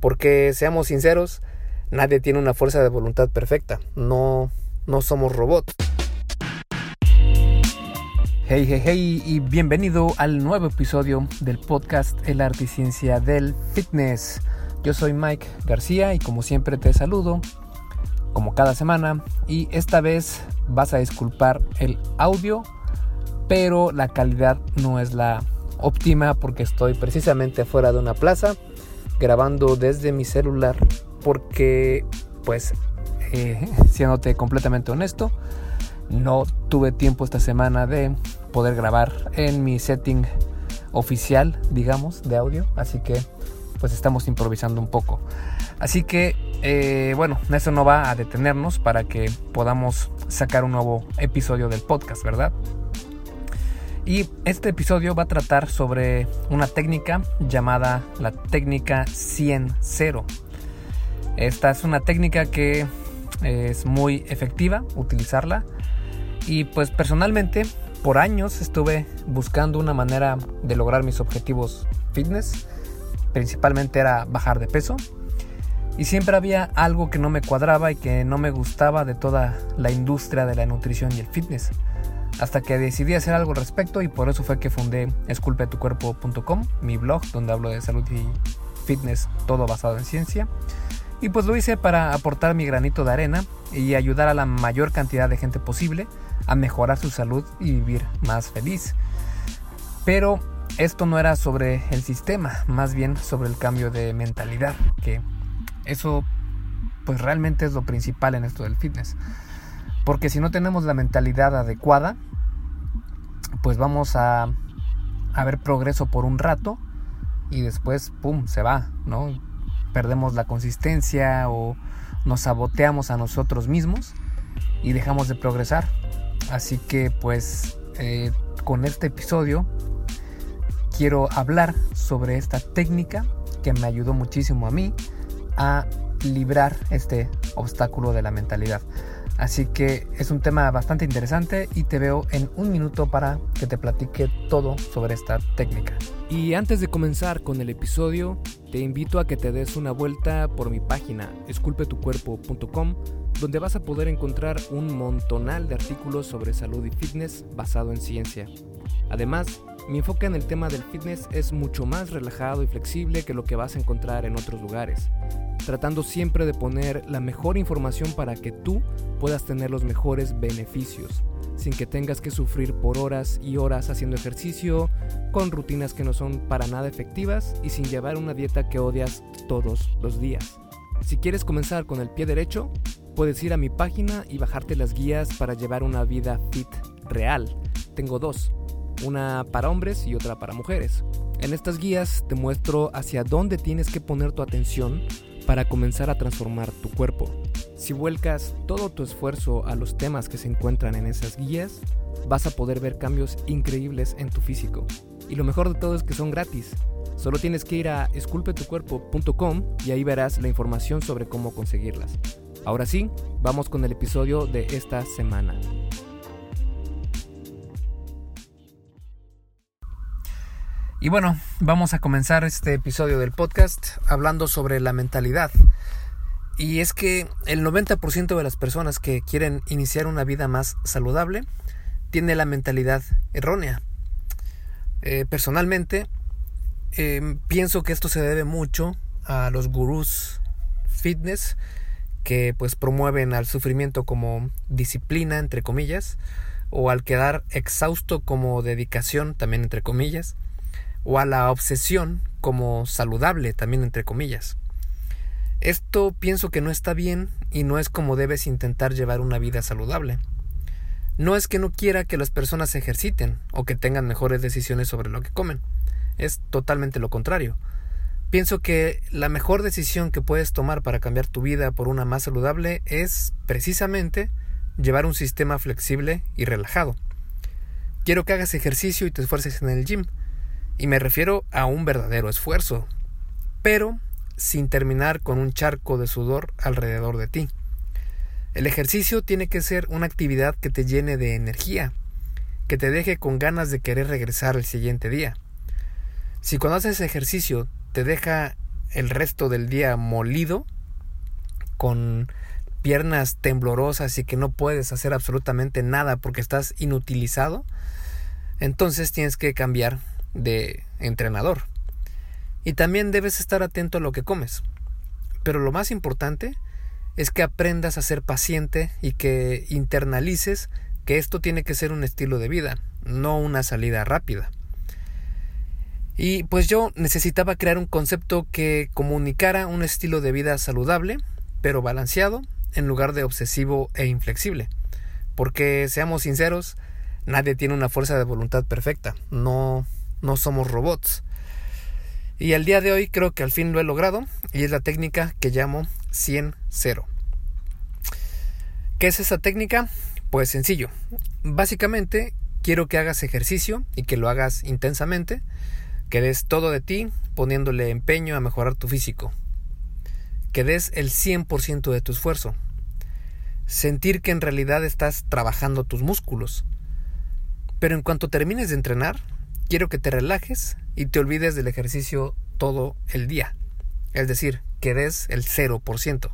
Porque seamos sinceros, nadie tiene una fuerza de voluntad perfecta. No, no somos robots. Hey, hey, hey, y bienvenido al nuevo episodio del podcast El arte y ciencia del fitness. Yo soy Mike García y como siempre te saludo, como cada semana, y esta vez vas a disculpar el audio, pero la calidad no es la óptima porque estoy precisamente fuera de una plaza grabando desde mi celular porque pues eh, completamente honesto no tuve tiempo esta semana de poder grabar en mi setting oficial digamos de audio así que pues estamos improvisando un poco. Así que eh, bueno eso no va a detenernos para que podamos sacar un nuevo episodio del podcast verdad y este episodio va a tratar sobre una técnica llamada la técnica 100-0. Esta es una técnica que es muy efectiva utilizarla y pues personalmente por años estuve buscando una manera de lograr mis objetivos fitness. Principalmente era bajar de peso. Y siempre había algo que no me cuadraba y que no me gustaba de toda la industria de la nutrición y el fitness hasta que decidí hacer algo al respecto y por eso fue que fundé esculpetucuerpo.com, mi blog donde hablo de salud y fitness todo basado en ciencia. Y pues lo hice para aportar mi granito de arena y ayudar a la mayor cantidad de gente posible a mejorar su salud y vivir más feliz. Pero esto no era sobre el sistema, más bien sobre el cambio de mentalidad, que eso pues realmente es lo principal en esto del fitness. Porque si no tenemos la mentalidad adecuada, pues vamos a, a ver progreso por un rato y después, ¡pum!, se va, ¿no? Perdemos la consistencia o nos saboteamos a nosotros mismos y dejamos de progresar. Así que pues eh, con este episodio quiero hablar sobre esta técnica que me ayudó muchísimo a mí a librar este obstáculo de la mentalidad. Así que es un tema bastante interesante y te veo en un minuto para que te platique todo sobre esta técnica. Y antes de comenzar con el episodio, te invito a que te des una vuelta por mi página esculpetucuerpo.com, donde vas a poder encontrar un montonal de artículos sobre salud y fitness basado en ciencia. Además, mi enfoque en el tema del fitness es mucho más relajado y flexible que lo que vas a encontrar en otros lugares, tratando siempre de poner la mejor información para que tú puedas tener los mejores beneficios, sin que tengas que sufrir por horas y horas haciendo ejercicio, con rutinas que no son para nada efectivas y sin llevar una dieta que odias todos los días. Si quieres comenzar con el pie derecho, puedes ir a mi página y bajarte las guías para llevar una vida fit real. Tengo dos una para hombres y otra para mujeres. En estas guías te muestro hacia dónde tienes que poner tu atención para comenzar a transformar tu cuerpo. Si vuelcas todo tu esfuerzo a los temas que se encuentran en esas guías, vas a poder ver cambios increíbles en tu físico. Y lo mejor de todo es que son gratis. Solo tienes que ir a esculpetucuerpo.com y ahí verás la información sobre cómo conseguirlas. Ahora sí, vamos con el episodio de esta semana. Y bueno, vamos a comenzar este episodio del podcast hablando sobre la mentalidad. Y es que el 90% de las personas que quieren iniciar una vida más saludable tiene la mentalidad errónea. Eh, personalmente, em, pienso que esto se debe mucho a los gurús fitness que pues promueven al sufrimiento como disciplina entre comillas o al quedar exhausto como dedicación también entre comillas o a la obsesión como saludable también entre comillas. Esto pienso que no está bien y no es como debes intentar llevar una vida saludable. No es que no quiera que las personas se ejerciten o que tengan mejores decisiones sobre lo que comen. Es totalmente lo contrario. Pienso que la mejor decisión que puedes tomar para cambiar tu vida por una más saludable es precisamente llevar un sistema flexible y relajado. Quiero que hagas ejercicio y te esfuerces en el gym, y me refiero a un verdadero esfuerzo, pero sin terminar con un charco de sudor alrededor de ti. El ejercicio tiene que ser una actividad que te llene de energía, que te deje con ganas de querer regresar el siguiente día. Si cuando haces ejercicio te deja el resto del día molido, con piernas temblorosas y que no puedes hacer absolutamente nada porque estás inutilizado, entonces tienes que cambiar de entrenador. Y también debes estar atento a lo que comes. Pero lo más importante es que aprendas a ser paciente y que internalices que esto tiene que ser un estilo de vida, no una salida rápida. Y pues yo necesitaba crear un concepto que comunicara un estilo de vida saludable, pero balanceado, en lugar de obsesivo e inflexible. Porque seamos sinceros, nadie tiene una fuerza de voluntad perfecta, no, no somos robots. Y al día de hoy creo que al fin lo he logrado y es la técnica que llamo 100-0. ¿Qué es esa técnica? Pues sencillo. Básicamente quiero que hagas ejercicio y que lo hagas intensamente, que des todo de ti poniéndole empeño a mejorar tu físico, que des el 100% de tu esfuerzo, sentir que en realidad estás trabajando tus músculos. Pero en cuanto termines de entrenar, quiero que te relajes y te olvides del ejercicio todo el día. Es decir, que des el 0%.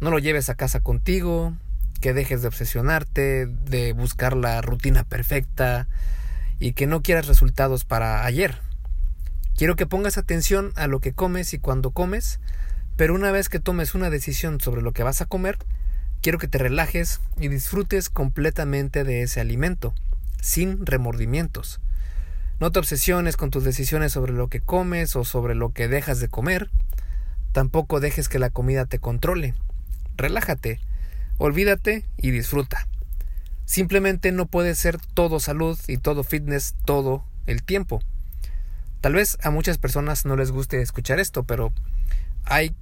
No lo lleves a casa contigo, que dejes de obsesionarte, de buscar la rutina perfecta y que no quieras resultados para ayer. Quiero que pongas atención a lo que comes y cuando comes, pero una vez que tomes una decisión sobre lo que vas a comer, quiero que te relajes y disfrutes completamente de ese alimento, sin remordimientos. No te obsesiones con tus decisiones sobre lo que comes o sobre lo que dejas de comer. Tampoco dejes que la comida te controle. Relájate, olvídate y disfruta. Simplemente no puede ser todo salud y todo fitness todo el tiempo. Tal vez a muchas personas no les guste escuchar esto, pero hay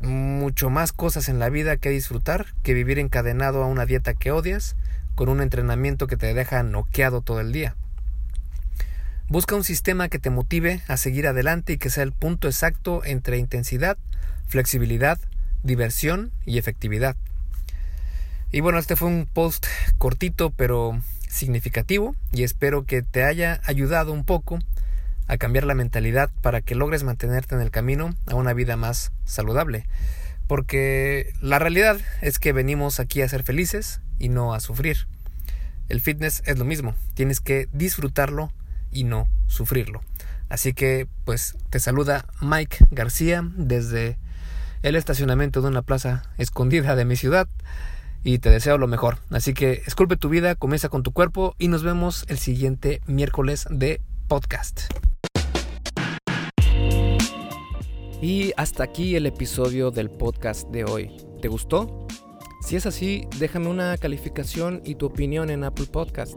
mucho más cosas en la vida que disfrutar que vivir encadenado a una dieta que odias, con un entrenamiento que te deja noqueado todo el día. Busca un sistema que te motive a seguir adelante y que sea el punto exacto entre intensidad, flexibilidad, diversión y efectividad. Y bueno, este fue un post cortito pero significativo y espero que te haya ayudado un poco a cambiar la mentalidad para que logres mantenerte en el camino a una vida más saludable. Porque la realidad es que venimos aquí a ser felices y no a sufrir. El fitness es lo mismo, tienes que disfrutarlo y no sufrirlo. Así que pues te saluda Mike García desde el estacionamiento de una plaza escondida de mi ciudad y te deseo lo mejor. Así que esculpe tu vida, comienza con tu cuerpo y nos vemos el siguiente miércoles de podcast. Y hasta aquí el episodio del podcast de hoy. ¿Te gustó? Si es así, déjame una calificación y tu opinión en Apple Podcast.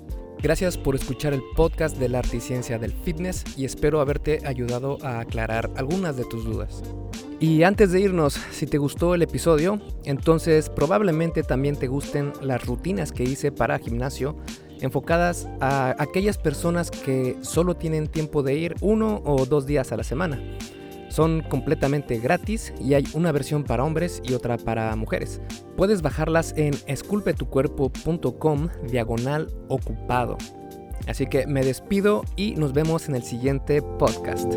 Gracias por escuchar el podcast de la arte y ciencia del fitness y espero haberte ayudado a aclarar algunas de tus dudas. Y antes de irnos, si te gustó el episodio, entonces probablemente también te gusten las rutinas que hice para gimnasio enfocadas a aquellas personas que solo tienen tiempo de ir uno o dos días a la semana. Son completamente gratis y hay una versión para hombres y otra para mujeres. Puedes bajarlas en esculpetucuerpo.com diagonal ocupado. Así que me despido y nos vemos en el siguiente podcast.